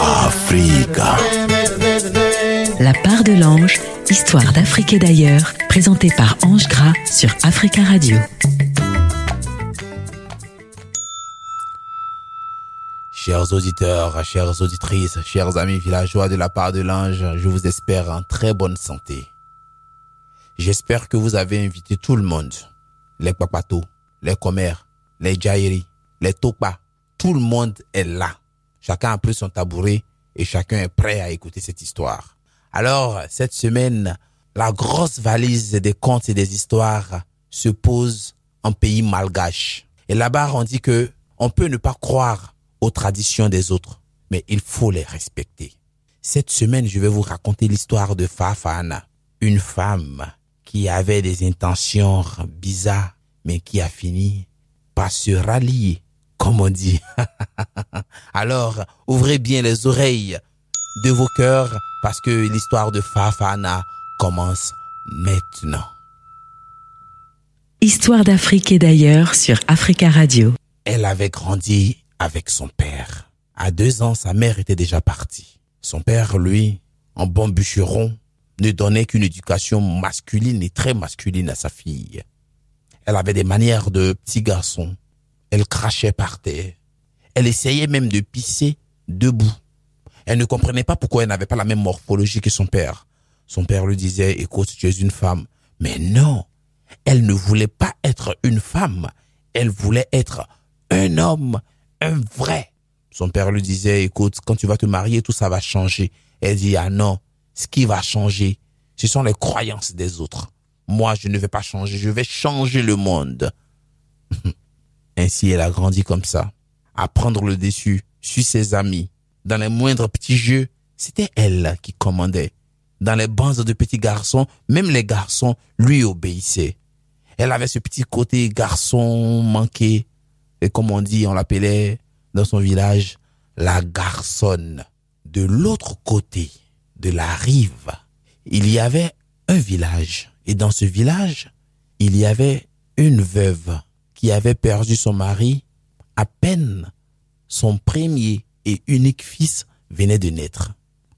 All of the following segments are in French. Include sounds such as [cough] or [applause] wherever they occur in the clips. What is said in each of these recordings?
Africa. La part de l'ange, histoire d'Afrique et d'ailleurs, présentée par Ange Gras sur Africa Radio. Chers auditeurs, chères auditrices, chers amis villageois de la part de l'ange, je vous espère en très bonne santé. J'espère que vous avez invité tout le monde. Les papatos, les commères, les jairi, les topas. Tout le monde est là. Chacun a pris son tabouret et chacun est prêt à écouter cette histoire. Alors, cette semaine, la grosse valise des contes et des histoires se pose en pays malgache. Et là-bas, on dit que on peut ne pas croire aux traditions des autres, mais il faut les respecter. Cette semaine, je vais vous raconter l'histoire de Fafana, une femme qui avait des intentions bizarres, mais qui a fini par se rallier, comme on dit. [laughs] Alors, ouvrez bien les oreilles de vos cœurs, parce que l'histoire de Fafana commence maintenant. Histoire d'Afrique et d'ailleurs sur Africa Radio. Elle avait grandi avec son père. À deux ans, sa mère était déjà partie. Son père, lui, en bon bûcheron, ne donnait qu'une éducation masculine et très masculine à sa fille. Elle avait des manières de petit garçon. Elle crachait par terre. Elle essayait même de pisser debout. Elle ne comprenait pas pourquoi elle n'avait pas la même morphologie que son père. Son père lui disait, écoute, tu es une femme. Mais non, elle ne voulait pas être une femme. Elle voulait être un homme, un vrai. Son père lui disait, écoute, quand tu vas te marier, tout ça va changer. Elle dit, ah non, ce qui va changer, ce sont les croyances des autres. Moi, je ne vais pas changer, je vais changer le monde. [laughs] Ainsi, elle a grandi comme ça, à prendre le dessus sur ses amis. Dans les moindres petits jeux, c'était elle qui commandait. Dans les bandes de petits garçons, même les garçons lui obéissaient. Elle avait ce petit côté garçon manqué. Et comme on dit, on l'appelait dans son village la garçonne. De l'autre côté de la rive, il y avait un village. Et dans ce village, il y avait une veuve qui avait perdu son mari à peine son premier et unique fils venait de naître.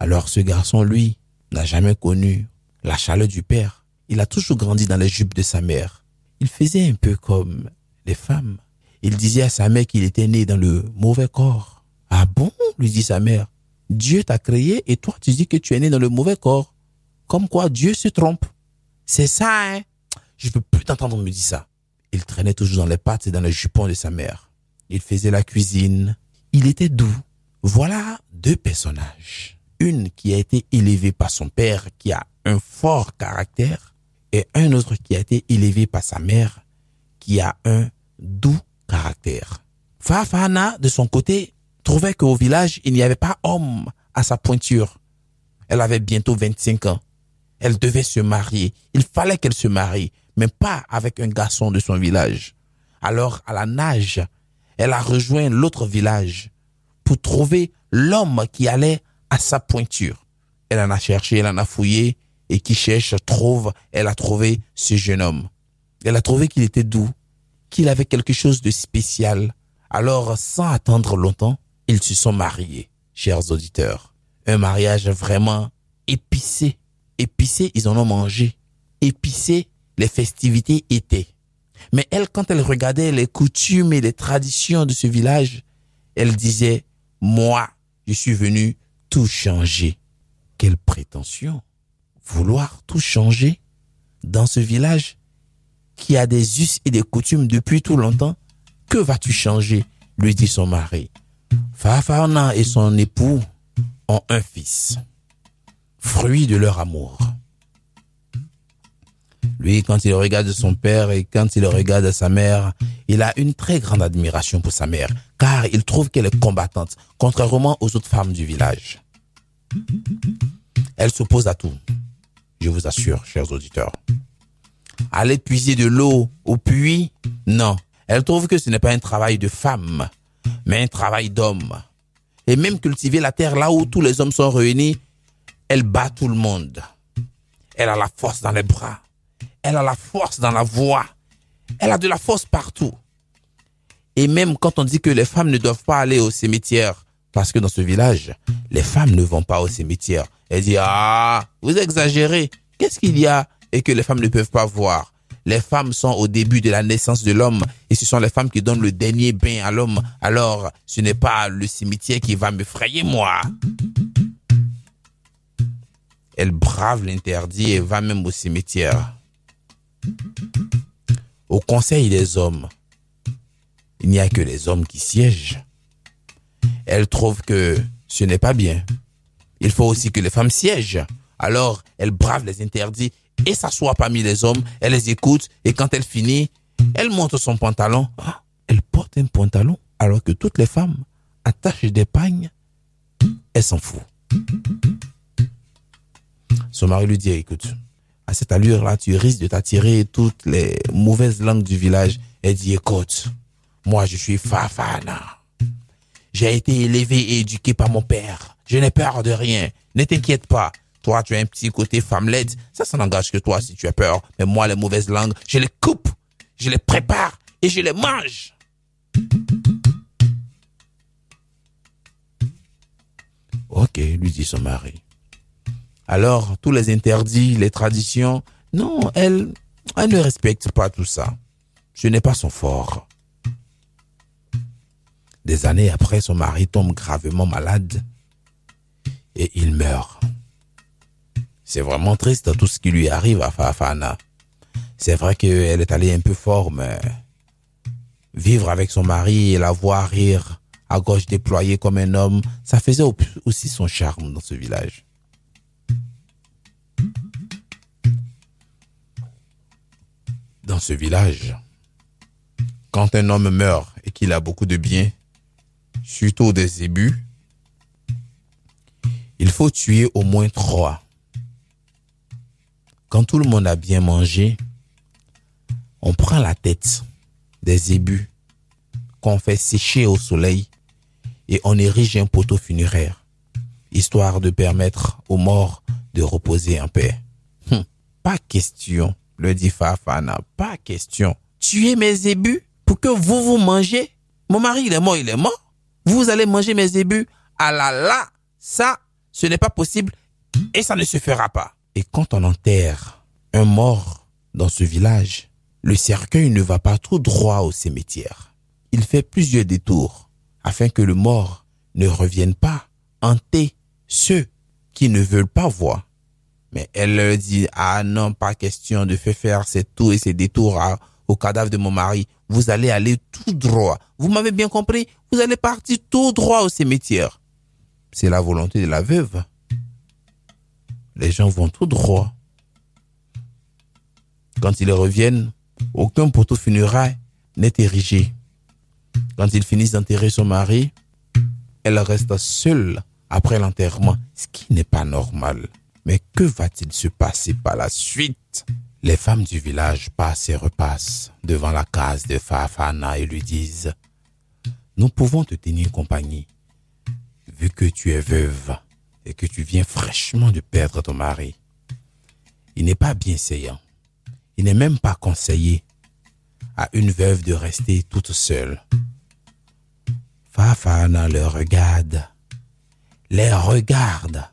Alors ce garçon, lui, n'a jamais connu la chaleur du père. Il a toujours grandi dans les jupes de sa mère. Il faisait un peu comme les femmes. Il disait à sa mère qu'il était né dans le mauvais corps. Ah bon? lui dit sa mère. Dieu t'a créé et toi tu dis que tu es né dans le mauvais corps. Comme quoi Dieu se trompe. C'est ça, hein Je peux plus t'entendre me dire ça. Il traînait toujours dans les pattes et dans les jupons de sa mère. Il faisait la cuisine. Il était doux. Voilà deux personnages. Une qui a été élevée par son père, qui a un fort caractère, et un autre qui a été élevé par sa mère, qui a un doux caractère. Fafana, de son côté, trouvait qu'au village, il n'y avait pas homme à sa pointure. Elle avait bientôt 25 ans. Elle devait se marier. Il fallait qu'elle se marie, mais pas avec un garçon de son village. Alors, à la nage, elle a rejoint l'autre village pour trouver l'homme qui allait à sa pointure. Elle en a cherché, elle en a fouillé, et qui cherche trouve, elle a trouvé ce jeune homme. Elle a trouvé qu'il était doux, qu'il avait quelque chose de spécial. Alors, sans attendre longtemps, ils se sont mariés, chers auditeurs. Un mariage vraiment épicé. Épicé, ils en ont mangé. Épicé, les festivités étaient. Mais elle, quand elle regardait les coutumes et les traditions de ce village, elle disait, moi, je suis venu tout changer. Quelle prétention vouloir tout changer dans ce village qui a des us et des coutumes depuis tout longtemps, que vas-tu changer? lui dit son mari. Fafana et son époux ont un fils, fruit de leur amour. Lui, quand il regarde son père et quand il regarde sa mère, il a une très grande admiration pour sa mère, car il trouve qu'elle est combattante, contrairement aux autres femmes du village. Elle s'oppose à tout je vous assure, chers auditeurs. Aller puiser de l'eau au puits, non. Elle trouve que ce n'est pas un travail de femme, mais un travail d'homme. Et même cultiver la terre là où tous les hommes sont réunis, elle bat tout le monde. Elle a la force dans les bras. Elle a la force dans la voix. Elle a de la force partout. Et même quand on dit que les femmes ne doivent pas aller au cimetière, parce que dans ce village, les femmes ne vont pas au cimetière. Elle dit, ah, vous exagérez. Qu'est-ce qu'il y a et que les femmes ne peuvent pas voir? Les femmes sont au début de la naissance de l'homme et ce sont les femmes qui donnent le dernier bain à l'homme. Alors, ce n'est pas le cimetière qui va me frayer, moi. Elle brave l'interdit et va même au cimetière. Au conseil des hommes, il n'y a que les hommes qui siègent. Elle trouve que ce n'est pas bien. Il faut aussi que les femmes siègent. Alors, elle brave les interdits et s'assoit parmi les hommes, elle les écoute et quand elle finit, elle monte son pantalon. Ah, elle porte un pantalon alors que toutes les femmes attachent des pagnes. Elle s'en fout. Son mari lui dit, écoute, à cette allure-là, tu risques de t'attirer toutes les mauvaises langues du village. Elle dit, écoute, moi je suis Fafana. J'ai été élevé et éduqué par mon père. Je n'ai peur de rien. Ne t'inquiète pas. Toi, tu as un petit côté femmelette. Ça, ça n'engage que toi si tu as peur. Mais moi, les mauvaises langues, je les coupe, je les prépare et je les mange. Ok, lui dit son mari. Alors, tous les interdits, les traditions, non, elle, elle ne respecte pas tout ça. Ce n'est pas son fort. Des années après, son mari tombe gravement malade et il meurt. C'est vraiment triste tout ce qui lui arrive à Fafana. C'est vrai qu'elle est allée un peu fort, mais vivre avec son mari et la voir rire à gauche déployée comme un homme, ça faisait aussi son charme dans ce village. Dans ce village, quand un homme meurt et qu'il a beaucoup de biens, surtout des ébus, il faut tuer au moins trois. Quand tout le monde a bien mangé, on prend la tête des ébus qu'on fait sécher au soleil et on érige un poteau funéraire, histoire de permettre aux morts de reposer en paix. Hum, pas question, le dit Fafana, pas question. Tuer mes ébus pour que vous vous mangez Mon mari, il est mort, il est mort. Vous allez manger mes ébus Ah là là, ça, ce n'est pas possible et ça ne se fera pas. Et quand on enterre un mort dans ce village, le cercueil ne va pas tout droit au cimetière. Il fait plusieurs détours afin que le mort ne revienne pas hanter ceux qui ne veulent pas voir. Mais elle leur dit, ah non, pas question de faire faire ces tours et ces détours au cadavre de mon mari. Vous allez aller tout droit. Vous m'avez bien compris? Vous allez partir tout droit au cimetière. C'est la volonté de la veuve les gens vont tout droit. Quand ils reviennent, aucun poteau funéraire n'est érigé. Quand ils finissent d'enterrer son mari, elle reste seule après l'enterrement, ce qui n'est pas normal. Mais que va-t-il se passer par la suite? Les femmes du village passent et repassent devant la case de Fafana et lui disent Nous pouvons te tenir compagnie, vu que tu es veuve et que tu viens fraîchement de perdre ton mari. Il n'est pas bien bienséant. Il n'est même pas conseillé à une veuve de rester toute seule. Fafana le regarde, les regarde,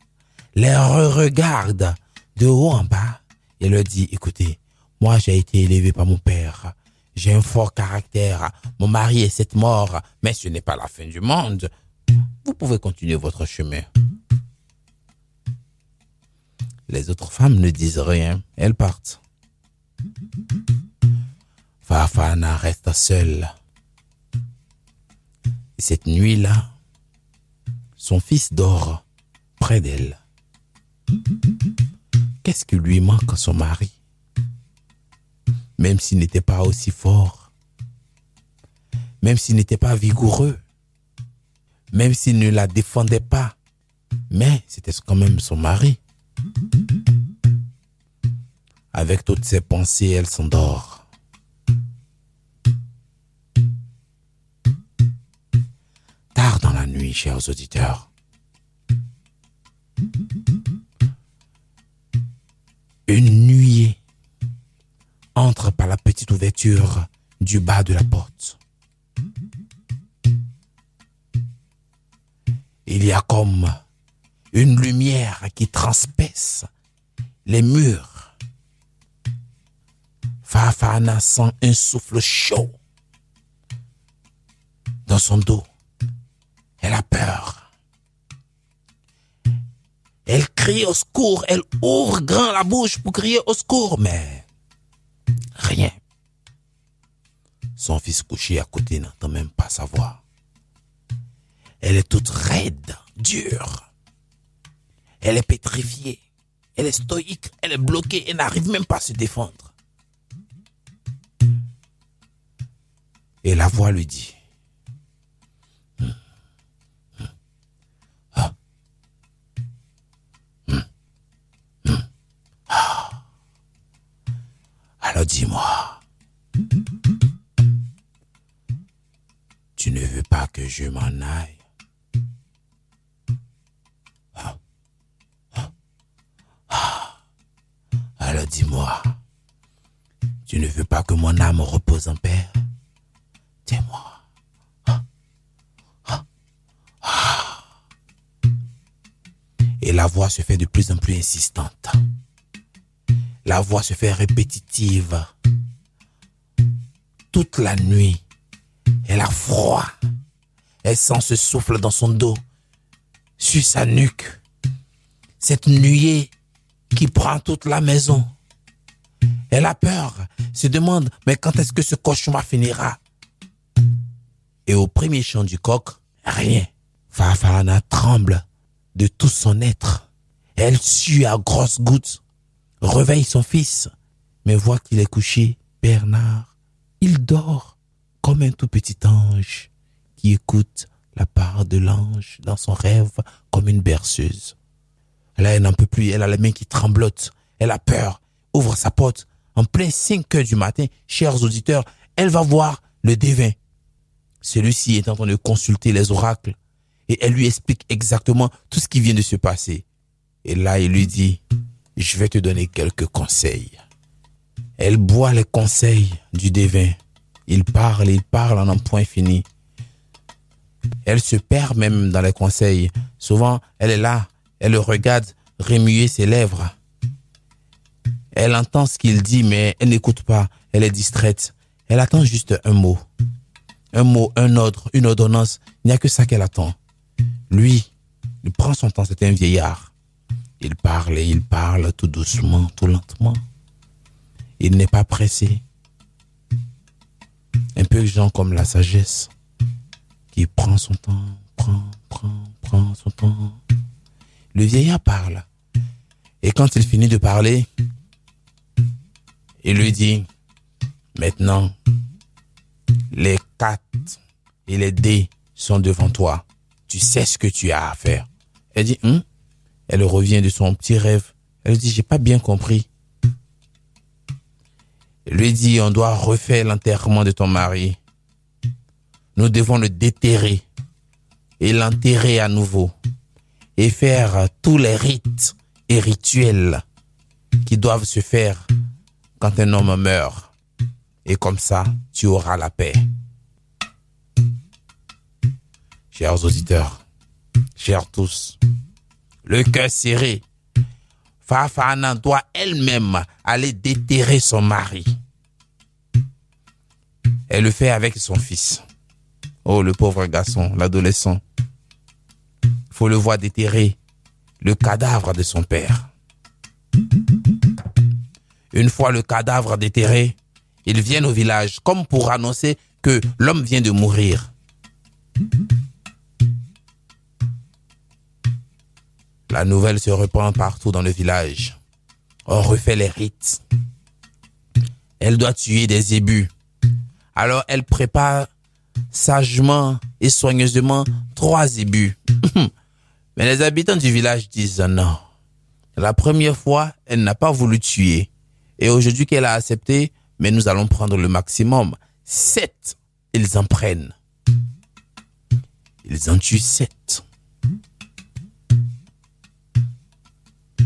les re-regarde de haut en bas et leur dit, écoutez, moi j'ai été élevé par mon père. J'ai un fort caractère. Mon mari est cette mort, mais ce n'est pas la fin du monde. Vous pouvez continuer votre chemin. Les autres femmes ne disent rien, elles partent. Fafana reste seule. Et cette nuit-là, son fils dort près d'elle. Qu'est-ce qui lui manque à son mari? Même s'il n'était pas aussi fort, même s'il n'était pas vigoureux, même s'il ne la défendait pas, mais c'était quand même son mari. Avec toutes ses pensées, elle s'endort. Tard dans la nuit, chers auditeurs. par la petite ouverture du bas de la porte. Il y a comme une lumière qui transperce les murs. Fafana sent un souffle chaud dans son dos. Elle a peur. Elle crie au secours, elle ouvre grand la bouche pour crier au secours, mais rien. Son fils couché à côté n'entend même pas sa voix. Elle est toute raide, dure. Elle est pétrifiée. Elle est stoïque. Elle est bloquée. Elle n'arrive même pas à se défendre. Et la voix lui dit, dis-moi, tu ne veux pas que je m'en aille? Alors dis-moi, tu ne veux pas que mon âme repose en paix? Dis-moi. Et la voix se fait de plus en plus insistante. La voix se fait répétitive. Toute la nuit, elle a froid. Elle sent ce souffle dans son dos, sur sa nuque. Cette nuée qui prend toute la maison. Elle a peur, se demande, mais quand est-ce que ce cauchemar finira? Et au premier chant du coq, rien. Farfarana tremble de tout son être. Elle sue à grosses gouttes réveille son fils, mais voit qu'il est couché. Bernard, il dort comme un tout petit ange qui écoute la part de l'ange dans son rêve comme une berceuse. Là, elle n'en peut plus, elle a les mains qui tremblotent, elle a peur, ouvre sa porte. En plein 5 heures du matin, chers auditeurs, elle va voir le devin. Celui-ci est en train de consulter les oracles et elle lui explique exactement tout ce qui vient de se passer. Et là, il lui dit, je vais te donner quelques conseils. Elle boit les conseils du devin. Il parle, il parle en un point fini. Elle se perd même dans les conseils. Souvent, elle est là, elle le regarde remuer ses lèvres. Elle entend ce qu'il dit, mais elle n'écoute pas. Elle est distraite. Elle attend juste un mot. Un mot, un ordre, une ordonnance. Il n'y a que ça qu'elle attend. Lui, il prend son temps, c'est un vieillard. Il parle et il parle tout doucement, tout lentement. Il n'est pas pressé. Un peu gens comme la sagesse qui prend son temps, prend, prend, prend son temps. Le vieillard parle. Et quand il finit de parler, il lui dit, maintenant, les quatre et les dés sont devant toi. Tu sais ce que tu as à faire. Elle dit, hum? Elle revient de son petit rêve. Elle dit, j'ai pas bien compris. Elle lui dit, on doit refaire l'enterrement de ton mari. Nous devons le déterrer et l'enterrer à nouveau et faire tous les rites et rituels qui doivent se faire quand un homme meurt. Et comme ça, tu auras la paix. Chers auditeurs, chers tous, le cœur serré. Fafana doit elle-même aller déterrer son mari. Elle le fait avec son fils. Oh, le pauvre garçon, l'adolescent. Faut le voir déterrer le cadavre de son père. Une fois le cadavre déterré, ils viennent au village comme pour annoncer que l'homme vient de mourir. La nouvelle se répand partout dans le village. On refait les rites. Elle doit tuer des ébus. Alors elle prépare sagement et soigneusement trois ébus. [laughs] Mais les habitants du village disent non. La première fois, elle n'a pas voulu tuer. Et aujourd'hui qu'elle a accepté, mais nous allons prendre le maximum. Sept, ils en prennent. Ils en tuent sept.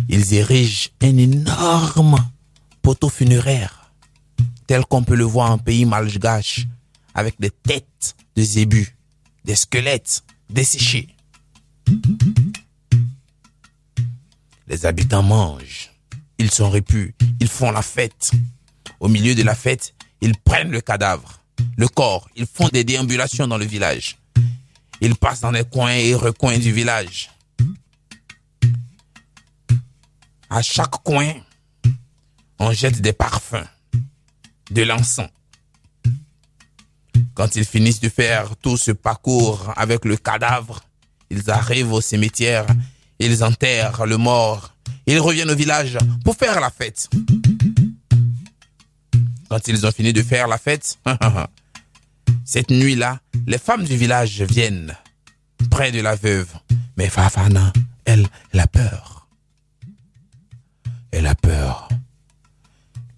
Ils érigent un énorme poteau funéraire, tel qu'on peut le voir en pays malgache, avec des têtes de zébus, des squelettes desséchés. Les habitants mangent, ils sont repus, ils font la fête. Au milieu de la fête, ils prennent le cadavre, le corps, ils font des déambulations dans le village. Ils passent dans les coins et recoins du village. À chaque coin, on jette des parfums, de l'encens. Quand ils finissent de faire tout ce parcours avec le cadavre, ils arrivent au cimetière, ils enterrent le mort, ils reviennent au village pour faire la fête. Quand ils ont fini de faire la fête, [laughs] cette nuit-là, les femmes du village viennent près de la veuve. Mais Fafana, elle, elle a peur.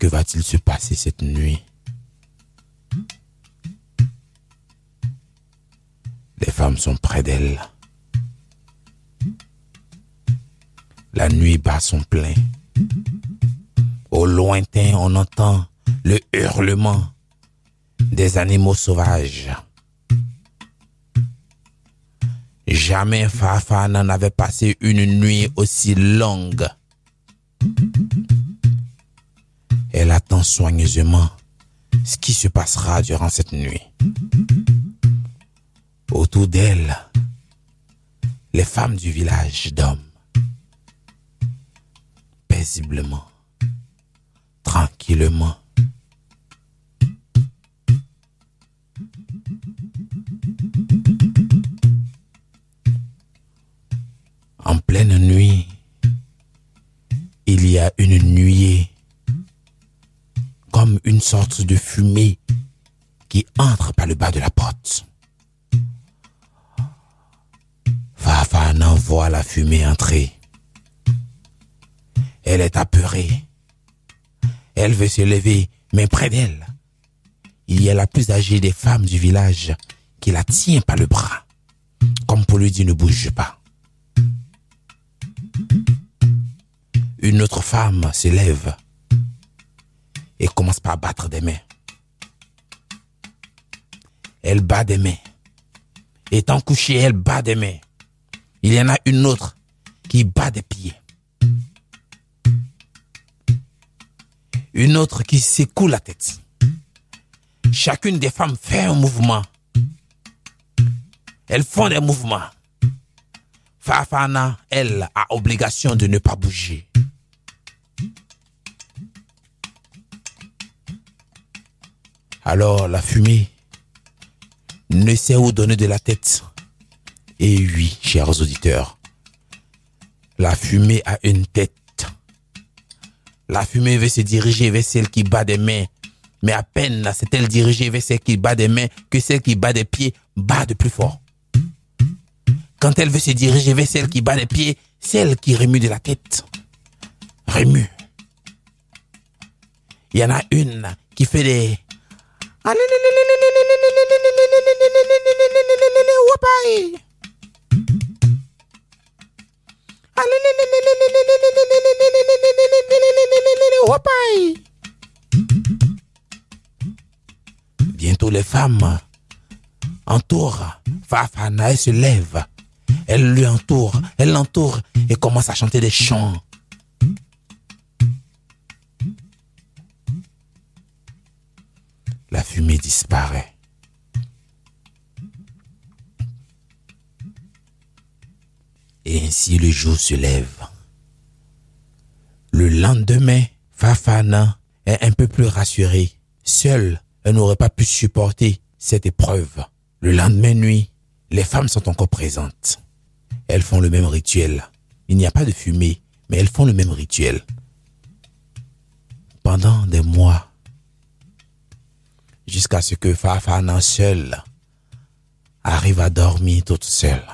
Que va-t-il se passer cette nuit? Les femmes sont près d'elle. La nuit bat son plein. Au lointain, on entend le hurlement des animaux sauvages. Jamais Fafa n'en avait passé une nuit aussi longue. Soigneusement ce qui se passera durant cette nuit. Autour d'elle, les femmes du village dorment paisiblement, tranquillement. En pleine nuit, il y a une nuée, comme une sorte de fumée qui entre par le bas de la porte. Fafana voit la fumée entrer. Elle est apeurée. Elle veut se lever, mais près d'elle, il y a la plus âgée des femmes du village qui la tient par le bras, comme pour lui dire ne bouge pas. Une autre femme se lève et commence par battre des mains. Elle bat des mains. Étant couchée, elle bat des mains. Il y en a une autre qui bat des pieds. Une autre qui secoue la tête. Chacune des femmes fait un mouvement. Elles font des mouvements. Fafana, elle, a obligation de ne pas bouger. Alors la fumée ne sait où donner de la tête. Et oui, chers auditeurs, la fumée a une tête. La fumée veut se diriger vers celle qui bat des mains. Mais à peine s'est-elle dirigée vers celle qui bat des mains que celle qui bat des pieds bat de plus fort. Quand elle veut se diriger vers celle qui bat des pieds, celle qui remue de la tête. Remue. Il y en a une qui fait des... Bientôt les femmes entourent Fafana, elle se lève. Elle lui entoure, elle l'entoure et commence à chanter des chants. La fumée disparaît. Et ainsi le jour se lève. Le lendemain, Fafana est un peu plus rassurée. Seule, elle n'aurait pas pu supporter cette épreuve. Le lendemain nuit, les femmes sont encore présentes. Elles font le même rituel. Il n'y a pas de fumée, mais elles font le même rituel. Pendant des mois, jusqu'à ce que Fafana seule arrive à dormir toute seule.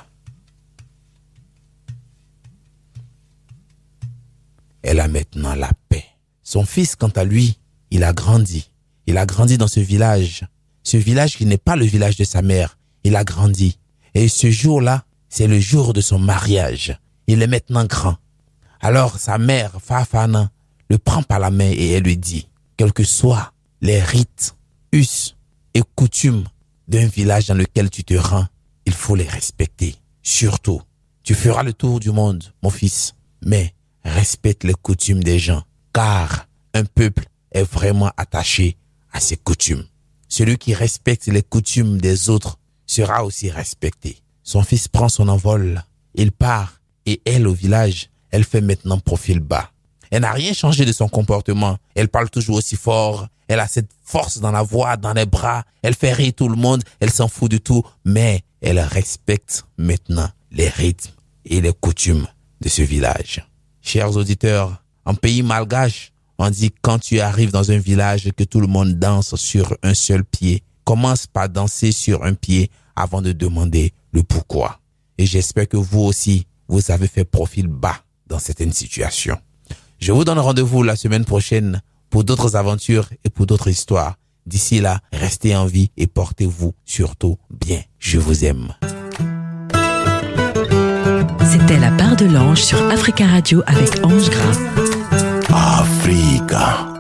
Elle a maintenant la paix. Son fils, quant à lui, il a grandi. Il a grandi dans ce village. Ce village qui n'est pas le village de sa mère. Il a grandi. Et ce jour-là, c'est le jour de son mariage. Il est maintenant grand. Alors sa mère, Fafana, le prend par la main et elle lui dit, quels que soient les rites, us et coutumes d'un village dans lequel tu te rends, il faut les respecter. Surtout, Tu feras le tour du monde, mon fils, mais respecte les coutumes des gens, car un peuple est vraiment attaché à ses coutumes. Celui qui respecte les coutumes des autres sera aussi respecté. Son fils prend son envol, il part, et elle au village, elle fait maintenant profil bas. Elle n'a rien changé de son comportement. Elle parle toujours aussi fort. Elle a cette force dans la voix, dans les bras. Elle fait rire tout le monde. Elle s'en fout du tout. Mais elle respecte maintenant les rythmes et les coutumes de ce village. Chers auditeurs, en pays malgache, on dit quand tu arrives dans un village que tout le monde danse sur un seul pied, commence par danser sur un pied avant de demander le pourquoi. Et j'espère que vous aussi, vous avez fait profil bas dans certaines situations. Je vous donne rendez-vous la semaine prochaine pour d'autres aventures et pour d'autres histoires. D'ici là, restez en vie et portez-vous surtout bien. Je vous aime. C'était la part de l'ange sur Africa Radio avec Ange Gras. Africa.